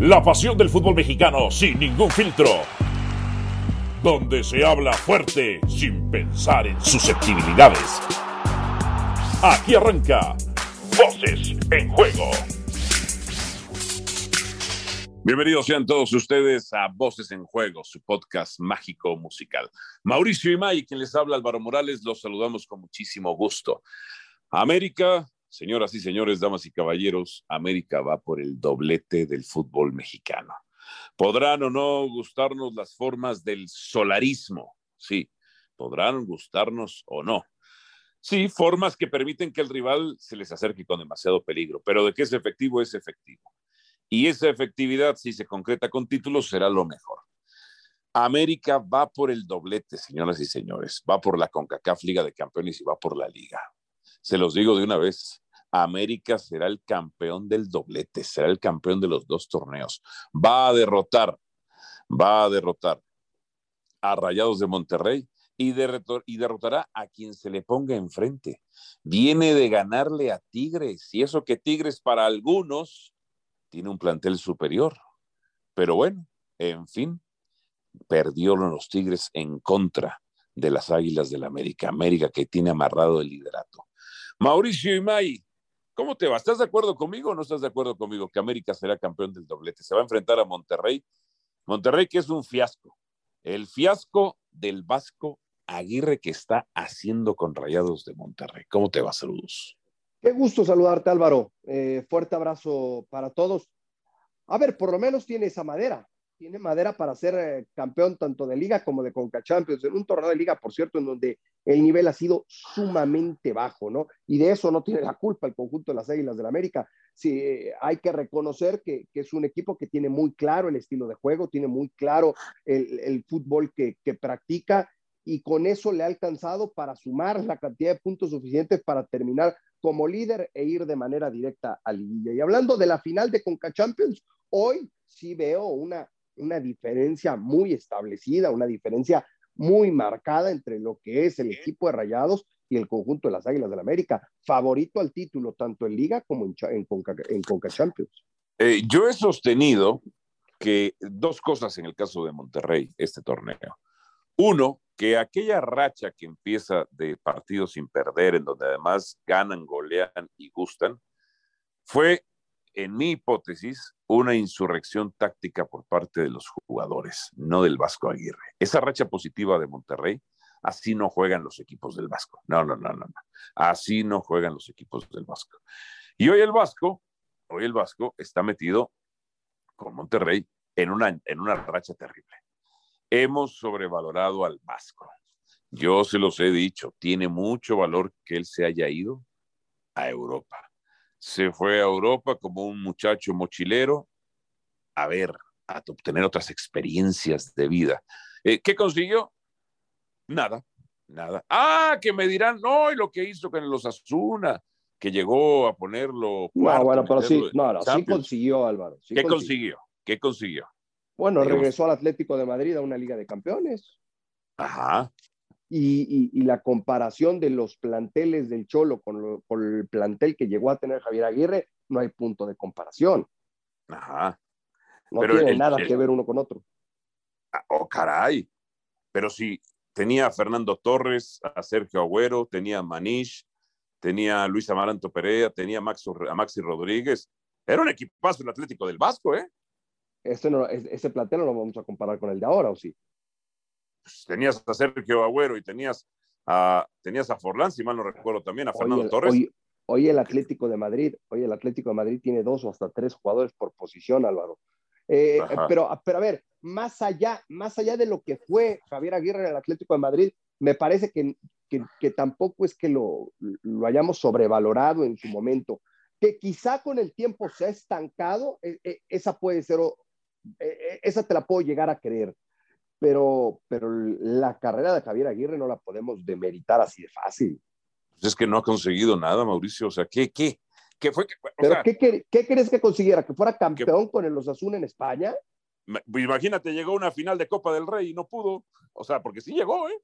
La pasión del fútbol mexicano sin ningún filtro. Donde se habla fuerte sin pensar en susceptibilidades. Aquí arranca Voces en Juego. Bienvenidos sean todos ustedes a Voces en Juego, su podcast mágico musical. Mauricio Imay, quien les habla Álvaro Morales, los saludamos con muchísimo gusto. América Señoras y señores, damas y caballeros, América va por el doblete del fútbol mexicano. Podrán o no gustarnos las formas del solarismo, sí, podrán gustarnos o no. Sí, formas que permiten que el rival se les acerque con demasiado peligro, pero de que es efectivo, es efectivo. Y esa efectividad, si se concreta con títulos, será lo mejor. América va por el doblete, señoras y señores, va por la CONCACAF Liga de Campeones y va por la Liga. Se los digo de una vez, América será el campeón del doblete, será el campeón de los dos torneos. Va a derrotar, va a derrotar a Rayados de Monterrey y, derrotará a quien se le ponga enfrente. Viene de ganarle a Tigres, y eso que Tigres para algunos tiene un plantel superior. Pero bueno, en fin, perdió los Tigres en contra de las Águilas del la América, América que tiene amarrado el liderato. Mauricio Imay, ¿cómo te va? ¿Estás de acuerdo conmigo o no estás de acuerdo conmigo que América será campeón del doblete? Se va a enfrentar a Monterrey. Monterrey que es un fiasco. El fiasco del Vasco Aguirre que está haciendo con Rayados de Monterrey. ¿Cómo te va? Saludos. Qué gusto saludarte, Álvaro. Eh, fuerte abrazo para todos. A ver, por lo menos tiene esa madera tiene madera para ser eh, campeón tanto de liga como de Conca Champions, en un torneo de liga, por cierto, en donde el nivel ha sido sumamente bajo, ¿no? Y de eso no tiene la culpa el conjunto de las Águilas del la América. Sí, eh, hay que reconocer que, es un equipo que tiene muy claro el estilo de juego, tiene muy claro el, fútbol que, que practica y con eso le ha alcanzado para sumar la cantidad de puntos suficientes para terminar como líder e ir de manera directa a Liguilla. Y hablando de la final de Conca Champions, hoy sí veo una una diferencia muy establecida, una diferencia muy marcada entre lo que es el equipo de Rayados y el conjunto de las Águilas del la América, favorito al título tanto en Liga como en, en, Conca, en Conca, Champions. Eh, yo he sostenido que dos cosas en el caso de Monterrey, este torneo. Uno, que aquella racha que empieza de partidos sin perder, en donde además ganan, golean y gustan, fue en mi hipótesis, una insurrección táctica por parte de los jugadores, no del Vasco Aguirre. Esa racha positiva de Monterrey, así no juegan los equipos del Vasco. No, no, no, no. Así no juegan los equipos del Vasco. Y hoy el Vasco, hoy el Vasco está metido con Monterrey en una, en una racha terrible. Hemos sobrevalorado al Vasco. Yo se los he dicho, tiene mucho valor que él se haya ido a Europa se fue a Europa como un muchacho mochilero a ver, a obtener otras experiencias de vida. Eh, ¿Qué consiguió? Nada, nada. Ah, que me dirán, no, y lo que hizo con los Asuna, que llegó a ponerlo. no, bueno, pero sí, no, no, sí consiguió, Álvaro. ¿Qué consiguió? ¿Qué consiguió? Bueno, regresó al Atlético de Madrid a una Liga de Campeones. Ajá y, la comparación de los planteles del Cholo con, el plantel que llegó a tener Javier Aguirre, no hay punto de comparación. Ajá. No tiene nada que ver uno con otro. Ah, oh, caray. Pero si tenía a Fernando Torres, a Sergio Agüero, tenía a Manish, tenía a Luis Amaranto Perea, tenía a, Maxi Rodríguez. Era un equipazo el Atlético del Vasco, ¿eh? Este no, ese plantel no lo vamos a comparar con el de ahora, ¿o sí? Tenías a Sergio Agüero y tenías a, tenías a Forlán, si mal no recuerdo también, a Fernando Torres. Hoy, el Atlético de Madrid, hoy el Atlético de Madrid tiene dos o hasta tres jugadores por posición, Álvaro. Eh, pero, pero a ver, más allá, más allá de lo que fue Javier Aguirre en el Atlético de Madrid, me parece que, que, tampoco es que lo, lo, hayamos sobrevalorado en su momento. Que quizá con el tiempo se ha estancado, e, e, esa puede ser, esa te la puedo llegar a creer pero, pero la carrera de Javier Aguirre no la podemos demeritar así de fácil. Pues es que no ha conseguido nada, Mauricio. O sea, ¿qué, qué? ¿Qué fue? ¿Pero qué, qué, crees que consiguiera? ¿Que fuera campeón con el Osasuna en España? Pues imagínate, llegó a una final de Copa del Rey y no pudo. O sea, porque sí llegó, ¿eh?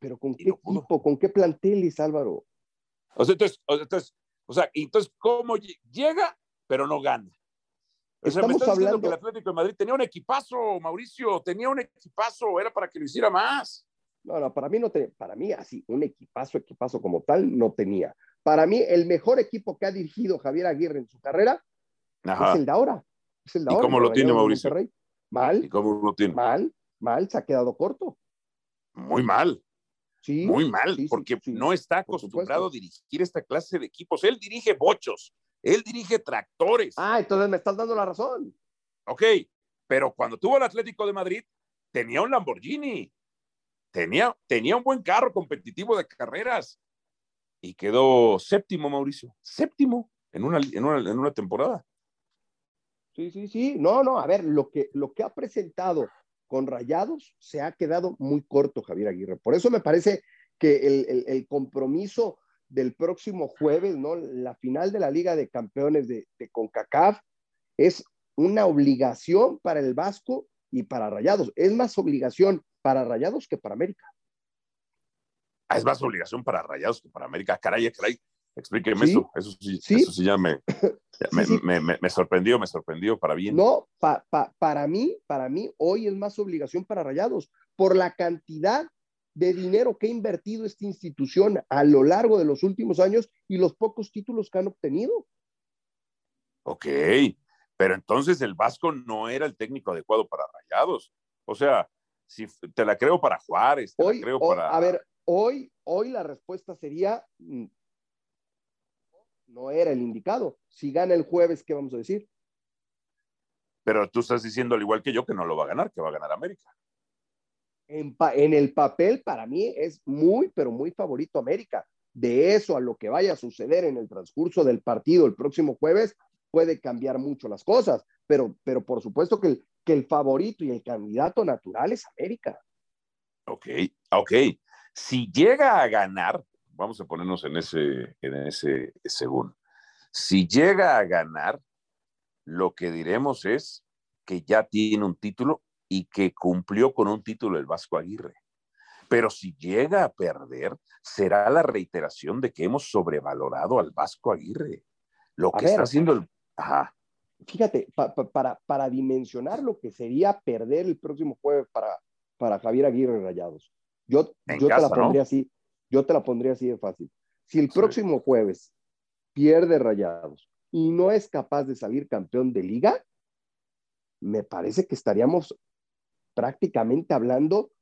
Pero ¿con qué equipo? ¿Con qué planteles, Álvaro? O sea, entonces, o sea, entonces, ¿cómo llega, pero no gana? Estamos hablando que el Atlético de Madrid tenía un equipazo, Mauricio, tenía un equipazo, era para que lo hiciera más. No, no, para mí no tenía, para mí así, un equipazo, equipazo como tal, no tenía. Para mí, el mejor equipo que ha dirigido Javier Aguirre en su carrera es el de ahora. Es el de ¿Y cómo lo tiene Mauricio? Mal. ¿Y cómo lo tiene? Mal, mal, se ha quedado corto. Muy mal. Sí, muy mal, porque no está acostumbrado a dirigir esta clase de equipos. Él dirige bochos, él dirige tractores. Ah, entonces me estás dando la razón. Ok, pero cuando tuvo el Atlético de Madrid, tenía un Lamborghini, tenía, tenía un buen carro competitivo de carreras y quedó séptimo, Mauricio, séptimo en una, en una, en una temporada. Sí, sí, sí. No, no, a ver, lo que, lo que ha presentado con Rayados se ha quedado muy corto, Javier Aguirre. Por eso me parece que el, el, compromiso del próximo jueves, ¿no? La final de la Liga de Campeones de, de, CONCACAF es una obligación para el Vasco y para Rayados. Es más obligación para Rayados que para América. Ah, es más obligación para Rayados que para América. Caray, caray. Explíqueme eso. Eso sí, Eso sí ya me, me, sorprendió, me sorprendió para bien. No, para mí, para mí, hoy es más obligación para Rayados por la cantidad de dinero que ha invertido esta institución a lo largo de los últimos años y los pocos títulos que han obtenido. Ok, pero entonces el Vasco no era el técnico adecuado para Rayados. O sea, si te la creo para Juárez, te hoy, la creo para. A ver, hoy, hoy la respuesta sería mm, no era el indicado. Si gana el jueves, ¿qué vamos a decir? Pero tú estás diciendo, al igual que yo, que no lo va a ganar, que va a ganar América. En, el papel, para mí, es muy, pero muy favorito América. De eso a lo que vaya a suceder en el transcurso del partido el próximo jueves, puede cambiar mucho las cosas. Pero, pero por supuesto que el, que el favorito y el candidato natural es América. Ok, ok. Si llega a ganar, vamos a ponernos en ese, en ese según. Si llega a ganar, lo que diremos es que ya tiene un título y que cumplió con un título el Vasco Aguirre. Pero si llega a perder, será la reiteración de que hemos sobrevalorado al Vasco Aguirre. Lo que está haciendo el... Ajá. Fíjate, para, para dimensionar lo que sería perder el próximo jueves para, para Javier Aguirre Rayados. Yo, yo te la pondría así. Yo te la pondría así de fácil. Si el próximo jueves pierde Rayados y no es capaz de salir campeón de liga, me parece que estaríamos prácticamente hablando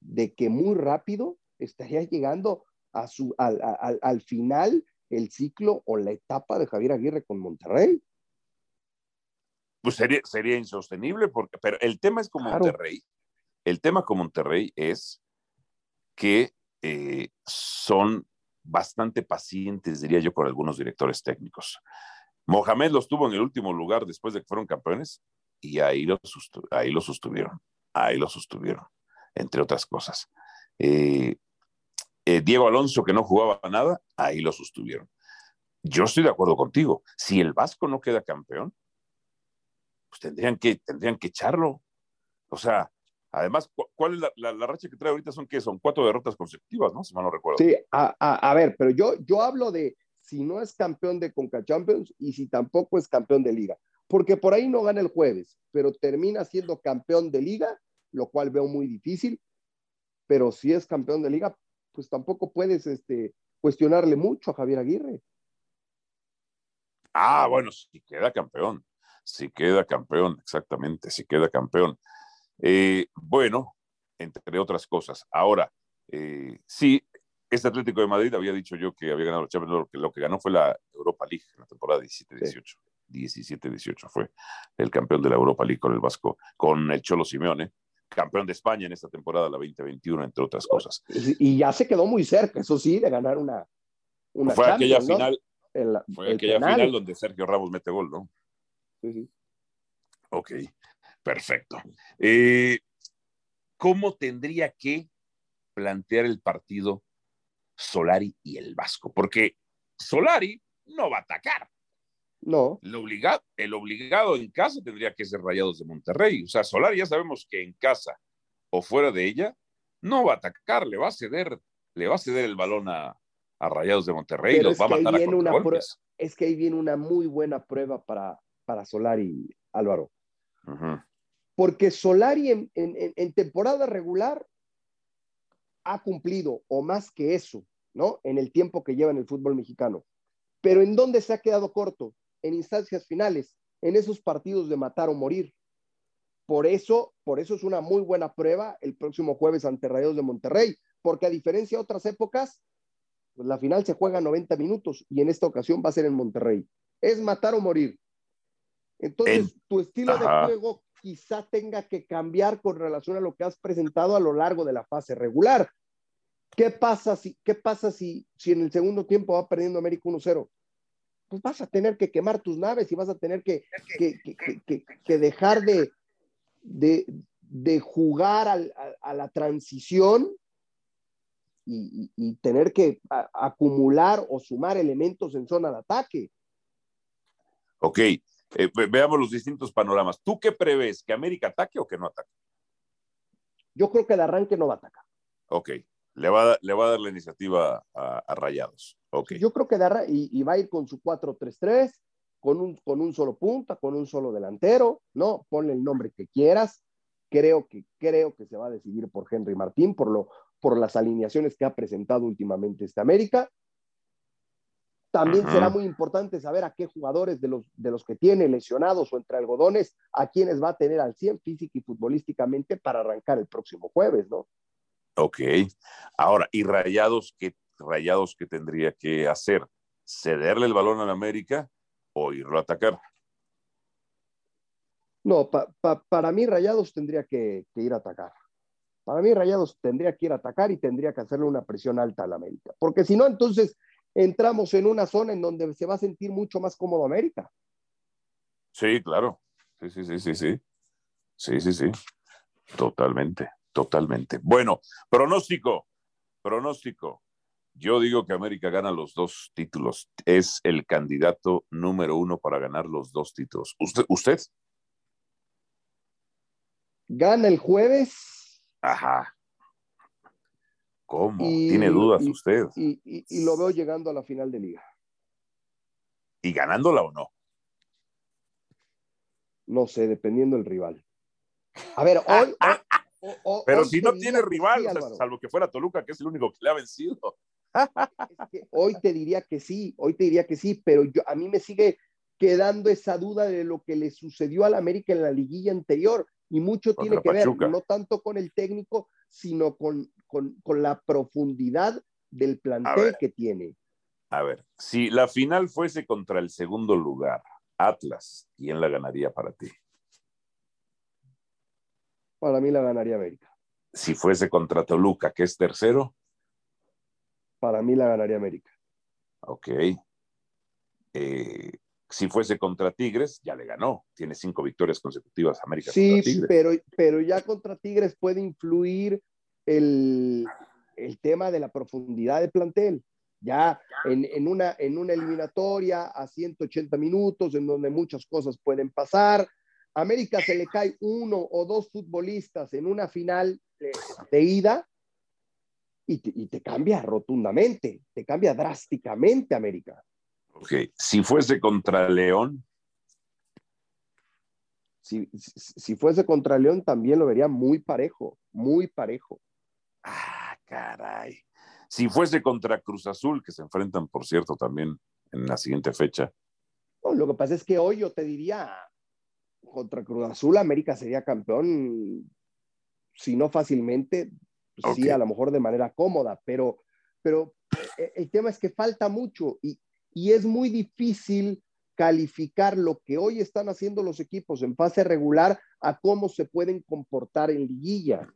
de que muy rápido estaría llegando a su, al, final el ciclo o la etapa de Javier Aguirre con Monterrey. Pues sería, sería insostenible, porque, pero el tema es con Monterrey. El tema con Monterrey es que eh, son bastante pacientes, diría yo, con algunos directores técnicos. Mohamed los tuvo en el último lugar después de que fueron campeones y ahí lo, ahí lo sostuvieron, ahí lo sostuvieron, entre otras cosas. Eh, eh, Diego Alonso, que no jugaba nada, ahí lo sostuvieron. Yo estoy de acuerdo contigo. Si el Vasco no queda campeón, pues tendrían que, tendrían que echarlo. O sea, Además, ¿cuál es la, racha que trae ahorita? Son que son cuatro derrotas consecutivas, ¿no? Si mal no recuerdo. Sí, a, ver, pero yo, yo hablo de si no es campeón de Conca Champions y si tampoco es campeón de liga. Porque por ahí no gana el jueves, pero termina siendo campeón de liga, lo cual veo muy difícil. Pero si es campeón de liga, pues tampoco puedes este, cuestionarle mucho a Javier Aguirre. Ah, bueno, si queda campeón, si queda campeón, exactamente, si queda campeón. Eh, bueno, entre otras cosas. Ahora, eh, sí, este Atlético de Madrid había dicho yo que había ganado la Champions, lo que ganó fue la Europa League en la temporada 17-18. 17-18 fue el campeón de la Europa League con el Vasco, con el Cholo Simeone, campeón de España en esta temporada, la 2021, entre otras cosas. Y, ya se quedó muy cerca, eso sí, de ganar una. una fue aquella final. fue aquella final donde Sergio Ramos mete gol, ¿no? Sí, sí. Ok. Perfecto. Eh, ¿Cómo tendría que plantear el partido Solari y el Vasco? Porque Solari no va a atacar. No. El obligado, el obligado en casa tendría que ser Rayados de Monterrey. O sea, Solari ya sabemos que en casa o fuera de ella no va a atacar, le va a ceder, le va a ceder el balón a, Rayados de Monterrey y los va a matar a una Es que ahí viene una muy buena prueba para, para Solari, Álvaro. Porque Solari en, en, temporada regular ha cumplido, o más que eso, ¿no? En el tiempo que lleva en el fútbol mexicano. Pero ¿en dónde se ha quedado corto? En instancias finales, en esos partidos de matar o morir. Por eso, por eso es una muy buena prueba el próximo jueves ante Rayos de Monterrey, porque a diferencia de otras épocas, pues la final se juega 90 minutos y en esta ocasión va a ser en Monterrey. Es matar o morir. Entonces, tu estilo de juego quizá tenga que cambiar con relación a lo que has presentado a lo largo de la fase regular. ¿Qué pasa si, qué pasa si, si en el segundo tiempo va perdiendo América 1-0? Pues vas a tener que quemar tus naves y vas a tener que, que, dejar de, de, jugar a, la transición y, tener que acumular o sumar elementos en zona de ataque. Ok, eh, veamos los distintos panoramas. ¿Tú qué prevés? ¿Que América ataque o que no ataque? Yo creo que de arranque no va a atacar. Ok, le va, a, le va a dar la iniciativa a, Rayados. Okay. Yo creo que de, y, y va a ir con su 4-3-3, con un, con un solo punta, con un solo delantero, ¿no? Ponle el nombre que quieras. Creo que, creo que se va a decidir por Henry Martín, por, lo, por las alineaciones que ha presentado últimamente esta América. También será muy importante saber a qué jugadores de los, de los que tiene lesionados o entre algodones, a quienes va a tener al 100 física y futbolísticamente para arrancar el próximo jueves, ¿no? Ok. Ahora, ¿y Rayados qué, Rayados qué tendría que hacer? ¿Cederle el balón a la América o irlo a atacar? No, para mí Rayados tendría que, ir a atacar. Para mí Rayados tendría que ir a atacar y tendría que hacerle una presión alta a la América. Porque si no, entonces entramos en una zona en donde se va a sentir mucho más cómodo América. Sí, claro. Sí, sí, sí, sí, sí. Sí, sí, sí. Totalmente, totalmente. Bueno, pronóstico, pronóstico. Yo digo que América gana los dos títulos. Es el candidato número uno para ganar los dos títulos. ¿Usted? ¿Usted? Gana el jueves. Ajá. ¿Cómo? ¿Tiene dudas usted? Y, lo veo llegando a la final de liga. ¿Y ganándola o no? No sé, dependiendo del rival. A ver, hoy. Pero si no tiene rival, salvo que fuera Toluca, que es el único que le ha vencido hoy te diría que sí, hoy te diría que sí, pero yo, a mí me sigue quedando esa duda de lo que le sucedió al América en la liguilla anterior y mucho tiene que ver, no tanto con el técnico, sino con, la profundidad del plantel que tiene. A ver, si la final fuese contra el segundo lugar, Atlas, ¿quién la ganaría para ti? Para mí la ganaría América. Si fuese contra Toluca, que es tercero para mí la ganaría América. Ok. Eh, si fuese contra Tigres, ya le ganó. Tiene cinco victorias consecutivas América. Sí, pero, pero ya contra Tigres puede influir el, tema de la profundidad de plantel. Ya en, una, en una eliminatoria a 180 minutos, en donde muchas cosas pueden pasar. América se le cae uno o dos futbolistas en una final de ida y te, cambia rotundamente, te cambia drásticamente América. Ok, si fuese contra León. Si, si, fuese contra León también lo vería muy parejo, muy parejo. Ah, caray. Si fuese contra Cruz Azul, que se enfrentan, por cierto, también en la siguiente fecha. lo que pasa es que hoy yo te diría, contra Cruz Azul, América sería campeón, si no fácilmente, pues sí, a lo mejor de manera cómoda, pero, pero eh, el tema es que falta mucho y, y es muy difícil calificar lo que hoy están haciendo los equipos en fase regular a cómo se pueden comportar en liguilla.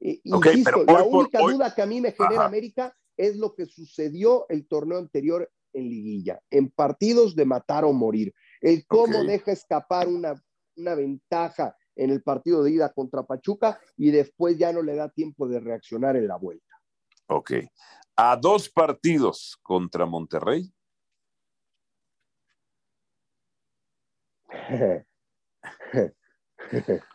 Eh, insisto, la única duda que a mí me genera América es lo que sucedió el torneo anterior en liguilla, en partidos de matar o morir. El cómo deja escapar una, una ventaja en el partido de ida contra Pachuca y después ya no le da tiempo de reaccionar en la vuelta. Ok. A dos partidos contra Monterrey.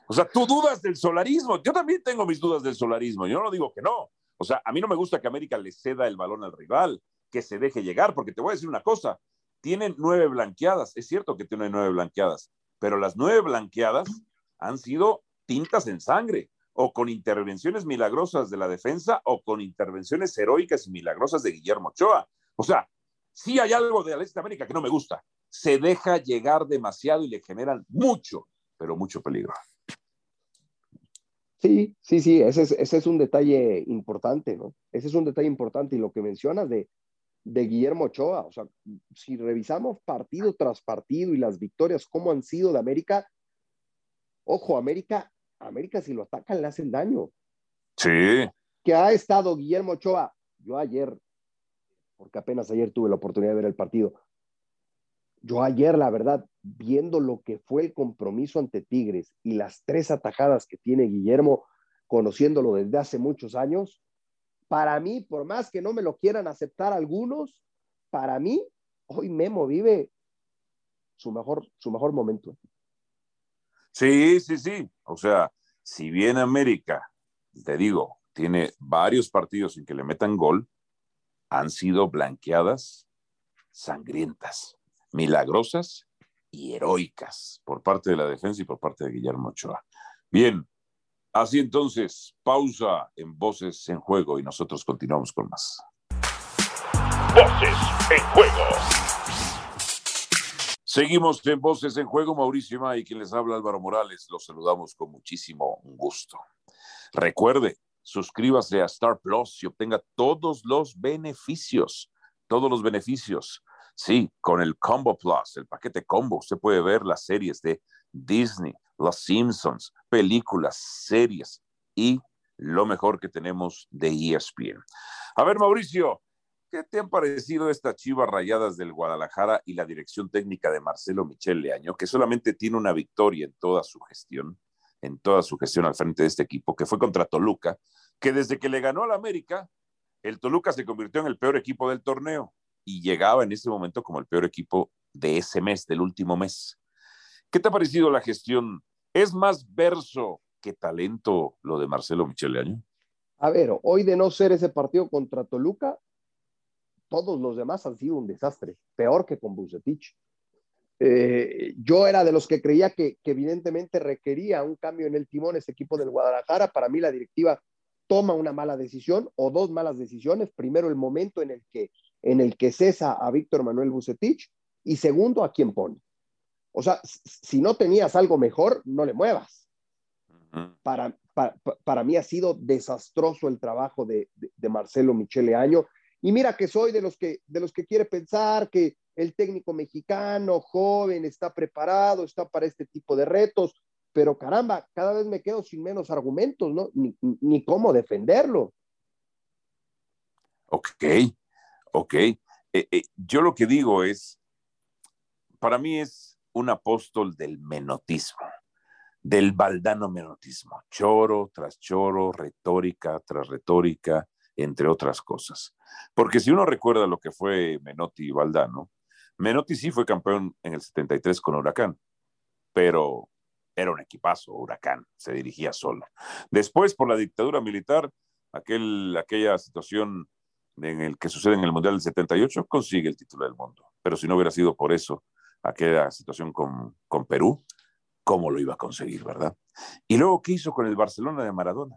o sea, tú dudas del solarismo. Yo también tengo mis dudas del solarismo. Yo no digo que no. O sea, a mí no me gusta que América le ceda el balón al rival, que se deje llegar, porque te voy a decir una cosa. tiene nueve blanqueadas. Es cierto que tiene nueve blanqueadas, pero las nueve blanqueadas han sido tintas en sangre o con intervenciones milagrosas de la defensa o con intervenciones heroicas y milagrosas de Guillermo Ochoa. O sea, sí hay algo de Este América que no me gusta. Se deja llegar demasiado y le generan mucho, pero mucho peligro. Sí, sí, sí, ese es, ese es un detalle importante, ¿no? Ese es un detalle importante y lo que mencionas de, de Guillermo Ochoa, o sea, si revisamos partido tras partido y las victorias, cómo han sido de América, ojo, América, América si lo atacan le hacen daño. Sí. Que ha estado Guillermo Ochoa, yo ayer, porque apenas ayer tuve la oportunidad de ver el partido, yo ayer, la verdad, viendo lo que fue el compromiso ante Tigres y las tres atajadas que tiene Guillermo, conociéndolo desde hace muchos años, para mí, por más que no me lo quieran aceptar algunos, para mí, hoy Memo vive su mejor, su mejor momento. Sí, sí, sí. O sea, si bien América, te digo, tiene varios partidos en que le metan gol, han sido blanqueadas sangrientas milagrosas y heroicas por parte de la defensa y por parte de Guillermo Ochoa. Bien, así entonces, pausa en Voces en Juego y nosotros continuamos con más. Voces en Juego. Seguimos en Voces en Juego, Mauricio y quien les habla Álvaro Morales, los saludamos con muchísimo gusto. Recuerde, suscríbase a Star Plus y obtenga todos los beneficios, todos los beneficios Sí, con el Combo Plus, el paquete Combo, usted puede ver las series de Disney, Los Simpsons, películas, series y lo mejor que tenemos de ESPN. A ver, Mauricio, ¿qué te han parecido estas chivas rayadas del Guadalajara y la dirección técnica de Marcelo Michel Leaño, que solamente tiene una victoria en toda su gestión, en toda su gestión al frente de este equipo, que fue contra Toluca, que desde que le ganó al América, el Toluca se convirtió en el peor equipo del torneo y llegaba en ese momento como el peor equipo de ese mes, del último mes. ¿Qué te ha parecido la gestión? ¿Es más verso que talento lo de Marcelo Micheleaño? A ver, hoy de no ser ese partido contra Toluca, todos los demás han sido un desastre, peor que con Bucetich. Eh, yo era de los que creía que, evidentemente requería un cambio en el timón ese equipo del Guadalajara. Para mí la directiva toma una mala decisión o dos malas decisiones. Primero, el momento en el que en el que cesa a Víctor Manuel Bucetich y segundo, a quién pone. O sea, si no tenías algo mejor, no le muevas. Para, para, mí ha sido desastroso el trabajo de, de, Marcelo Michele Año. Y mira que soy de los que, de los que quiere pensar que el técnico mexicano, joven, está preparado, está para este tipo de retos, pero caramba, cada vez me quedo sin menos argumentos, ¿no? Ni, ni cómo defenderlo. Ok, Ok, eh, eh, yo lo que digo es, para mí es un apóstol del menotismo, del baldano menotismo, choro tras choro, retórica tras retórica, entre otras cosas. Porque si uno recuerda lo que fue Menotti y Valdano, Menotti sí fue campeón en el 73 con Huracán, pero era un equipazo, Huracán, se dirigía solo. Después, por la dictadura militar, aquel, aquella situación en el que sucede en el Mundial del 78, consigue el título del mundo. Pero si no hubiera sido por eso, aquella situación con, con Perú, ¿cómo lo iba a conseguir, verdad? Y luego, ¿qué hizo con el Barcelona de Maradona?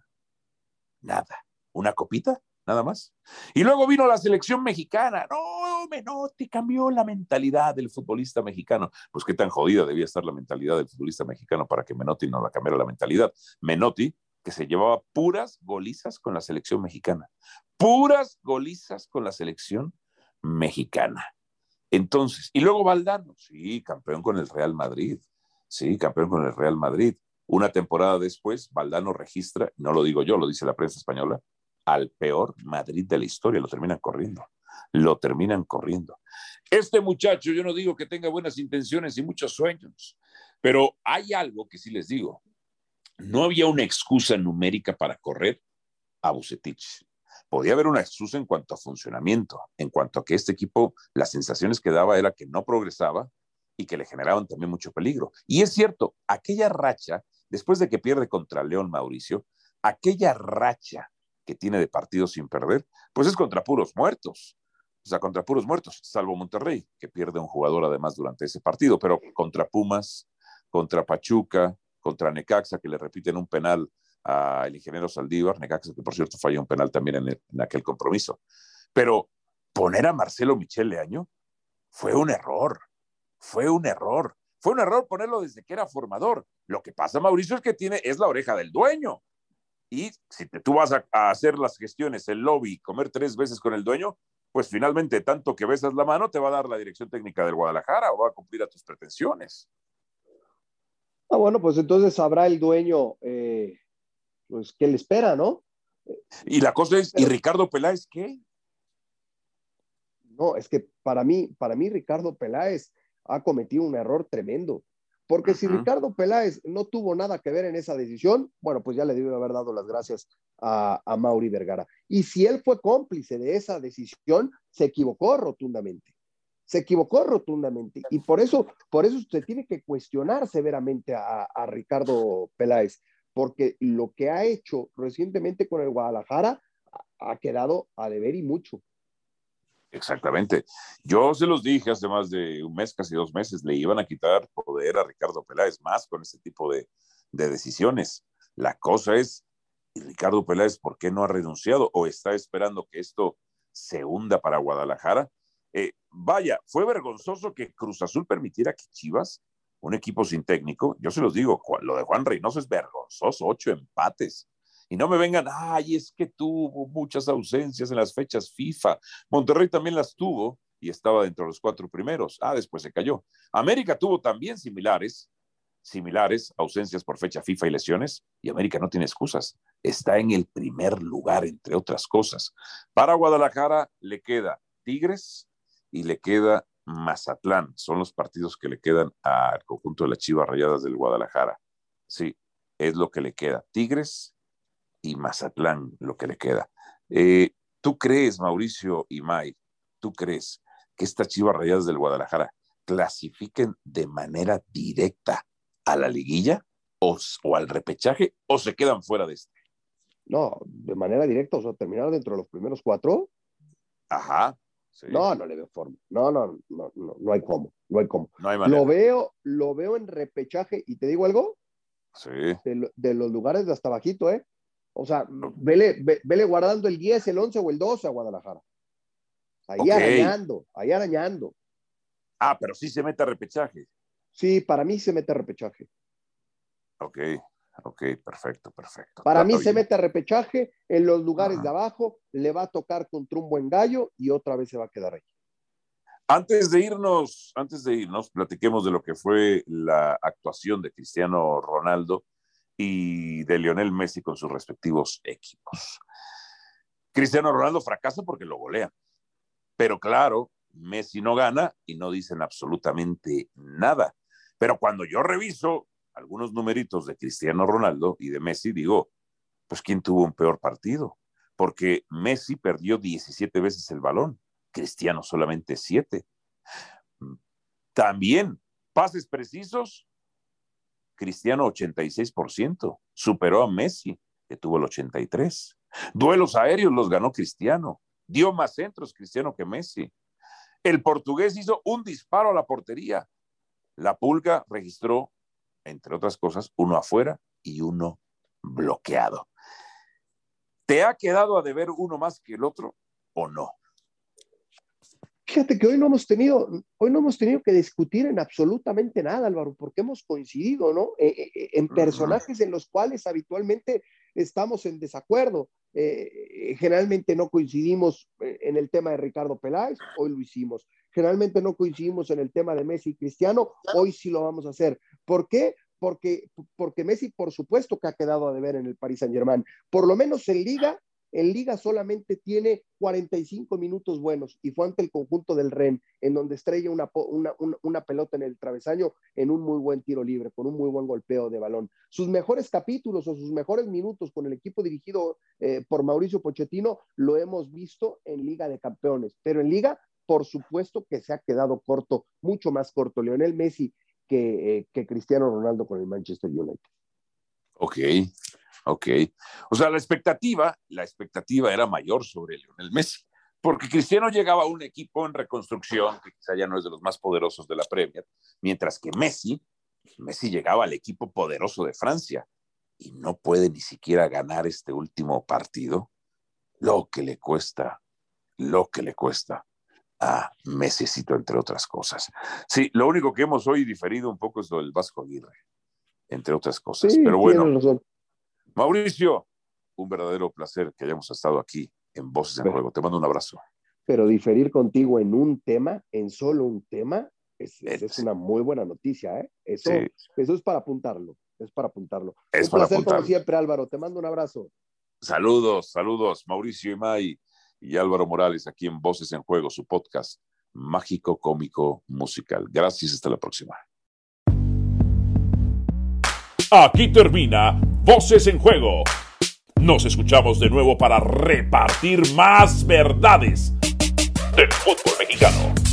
Nada. ¿Una copita? Nada más. Y luego vino la selección mexicana. No, Menotti cambió la mentalidad del futbolista mexicano. Pues qué tan jodida debía estar la mentalidad del futbolista mexicano para que Menotti no la cambiara la mentalidad. Menotti que se llevaba puras golizas con la selección mexicana. Puras golizas con la selección mexicana. Entonces, y luego Valdano, sí, campeón con el Real Madrid. Sí, campeón con el Real Madrid. Una temporada después, Valdano registra, no lo digo yo, lo dice la prensa española, al peor Madrid de la historia. Lo terminan corriendo. Lo terminan corriendo. Este muchacho, yo no digo que tenga buenas intenciones y muchos sueños, pero hay algo que sí les digo no había una excusa numérica para correr a Bucetich. Podía haber una excusa en cuanto a funcionamiento, en cuanto a que este equipo, las sensaciones que daba era que no progresaba y que le generaban también mucho peligro. Y es cierto, aquella racha, después de que pierde contra León Mauricio, aquella racha que tiene de partidos sin perder, pues es contra puros muertos. o sea, contra puros muertos, salvo Monterrey, que pierde un jugador además durante ese partido, pero contra Pumas, contra Pachuca, contra Necaxa, que le repiten un penal al ingeniero Saldívar, Necaxa, que por cierto falló un penal también en, en aquel compromiso. Pero poner a Marcelo Michele Año fue un error, fue un error. Fue un error ponerlo desde que era formador. Lo que pasa, Mauricio, es que tiene, es la oreja del dueño. Y si te, tú vas a, a, hacer las gestiones, el lobby, comer tres veces con el dueño, pues finalmente tanto que besas la mano te va a dar la dirección técnica del Guadalajara o va a cumplir a tus pretensiones. Ah, bueno, pues entonces sabrá el dueño, eh, pues, qué le espera, ¿no? Y la cosa es, ¿y Ricardo Peláez qué? No, es que para mí, para mí Ricardo Peláez ha cometido un error tremendo. Porque uh -huh. si Ricardo Peláez no tuvo nada que ver en esa decisión, bueno, pues ya le debe haber dado las gracias a, a, Mauri Vergara. Y si él fue cómplice de esa decisión, se equivocó rotundamente. Se equivocó rotundamente. Y por eso, por eso se tiene que cuestionar severamente a, a Ricardo Peláez, porque lo que ha hecho recientemente con el Guadalajara ha quedado a deber y mucho. Exactamente. Yo se los dije hace más de un mes, casi dos meses, le iban a quitar poder a Ricardo Peláez más con ese tipo de, de decisiones. La cosa es, ¿y Ricardo Peláez por qué no ha renunciado o está esperando que esto se hunda para Guadalajara? Eh, vaya, fue vergonzoso que Cruz Azul permitiera que Chivas, un equipo sin técnico, yo se los digo, lo de Juan Reynoso es vergonzoso, ocho empates. Y no me vengan, ay, es que tuvo muchas ausencias en las fechas FIFA. Monterrey también las tuvo y estaba dentro de los cuatro primeros. Ah, después se cayó. América tuvo también similares, similares, ausencias por fecha FIFA y lesiones, y América no tiene excusas. Está en el primer lugar, entre otras cosas. Para Guadalajara le queda Tigres y le queda Mazatlán. Son los partidos que le quedan al conjunto de las Chivas Rayadas del Guadalajara. Sí, es lo que le queda. Tigres y Mazatlán, lo que le queda. Eh, ¿Tú crees, Mauricio y May, tú crees que estas Chivas Rayadas del Guadalajara clasifiquen de manera directa a la liguilla o, o, al repechaje o se quedan fuera de este? No, de manera directa, o sea, terminar dentro de los primeros cuatro. Ajá. Sí. No, no le veo forma. No, no, no, no, no hay cómo, no hay cómo. No hay lo veo, lo veo en repechaje y te digo algo. Sí. De, de los lugares de hasta bajito, ¿eh? O sea, vele, vele guardando el 10, el 11 o el 12 a Guadalajara. Ahí okay. arañando, ahí arañando. Ah, pero sí se mete a repechaje. Sí, para mí se mete a repechaje. Ok, ok, perfecto, perfecto. Para Trato mí bien. se mete a repechaje en los lugares Ajá. de abajo, le va a tocar contra un buen gallo y otra vez se va a quedar ahí. Antes de irnos, antes de irnos, platiquemos de lo que fue la actuación de Cristiano Ronaldo y de Lionel Messi con sus respectivos equipos. Cristiano Ronaldo fracasa porque lo golea, pero claro, Messi no gana y no dicen absolutamente nada. Pero cuando yo reviso algunos numeritos de Cristiano Ronaldo y de Messi, digo, pues ¿quién tuvo un peor partido? Porque Messi perdió 17 veces el balón, Cristiano solamente 7. También pases precisos, Cristiano 86%, superó a Messi, que tuvo el 83%. Duelos aéreos los ganó Cristiano, dio más centros Cristiano que Messi. El portugués hizo un disparo a la portería. La Pulga registró, entre otras cosas, uno afuera y uno bloqueado. ¿Te ha quedado a deber uno más que el otro o no? Fíjate que hoy no hemos tenido, hoy no hemos tenido que discutir en absolutamente nada, Álvaro, porque hemos coincidido, ¿no? Eh, eh, en personajes en los cuales habitualmente estamos en desacuerdo. Eh, generalmente no coincidimos en el tema de Ricardo Peláez, hoy lo hicimos. Generalmente no coincidimos en el tema de Messi y Cristiano, hoy sí lo vamos a hacer. ¿Por qué? Porque, porque Messi, por supuesto, que ha quedado a deber en el Paris Saint Germain. Por lo menos en Liga en liga solamente tiene 45 minutos buenos y fue ante el conjunto del REN, en donde estrella una, una, una, una, pelota en el travesaño en un muy buen tiro libre, con un muy buen golpeo de balón. Sus mejores capítulos o sus mejores minutos con el equipo dirigido eh, por Mauricio Pochettino lo hemos visto en Liga de Campeones, pero en Liga, por supuesto que se ha quedado corto, mucho más corto, Lionel Messi que, eh, que Cristiano Ronaldo con el Manchester United. Ok, Ok. O sea, la expectativa, la expectativa era mayor sobre Lionel Messi. porque Cristiano llegaba a un equipo en reconstrucción, que quizá ya no es de los más poderosos de la Premier, mientras que Messi, Messi llegaba al equipo poderoso de Francia y no puede ni siquiera ganar este último partido, lo que le cuesta, lo que le cuesta a Messi, entre otras cosas. Sí, lo único que hemos hoy diferido un poco es lo del Vasco Aguirre, entre otras cosas. Pero bueno, Mauricio, un verdadero placer que hayamos estado aquí en Voces en Juego. Te mando un abrazo. Pero diferir contigo en un tema, en solo un tema, es, es una muy buena noticia, ¿eh? Eso, eso es para apuntarlo, es para apuntarlo. Es un placer como siempre, Álvaro. Te mando un abrazo. Saludos, saludos, Mauricio Imay y Álvaro Morales aquí en Voces en Juego, su podcast mágico, cómico, musical. Gracias, hasta la próxima. Aquí termina Voces en Juego. Nos escuchamos de nuevo para repartir más verdades del fútbol mexicano.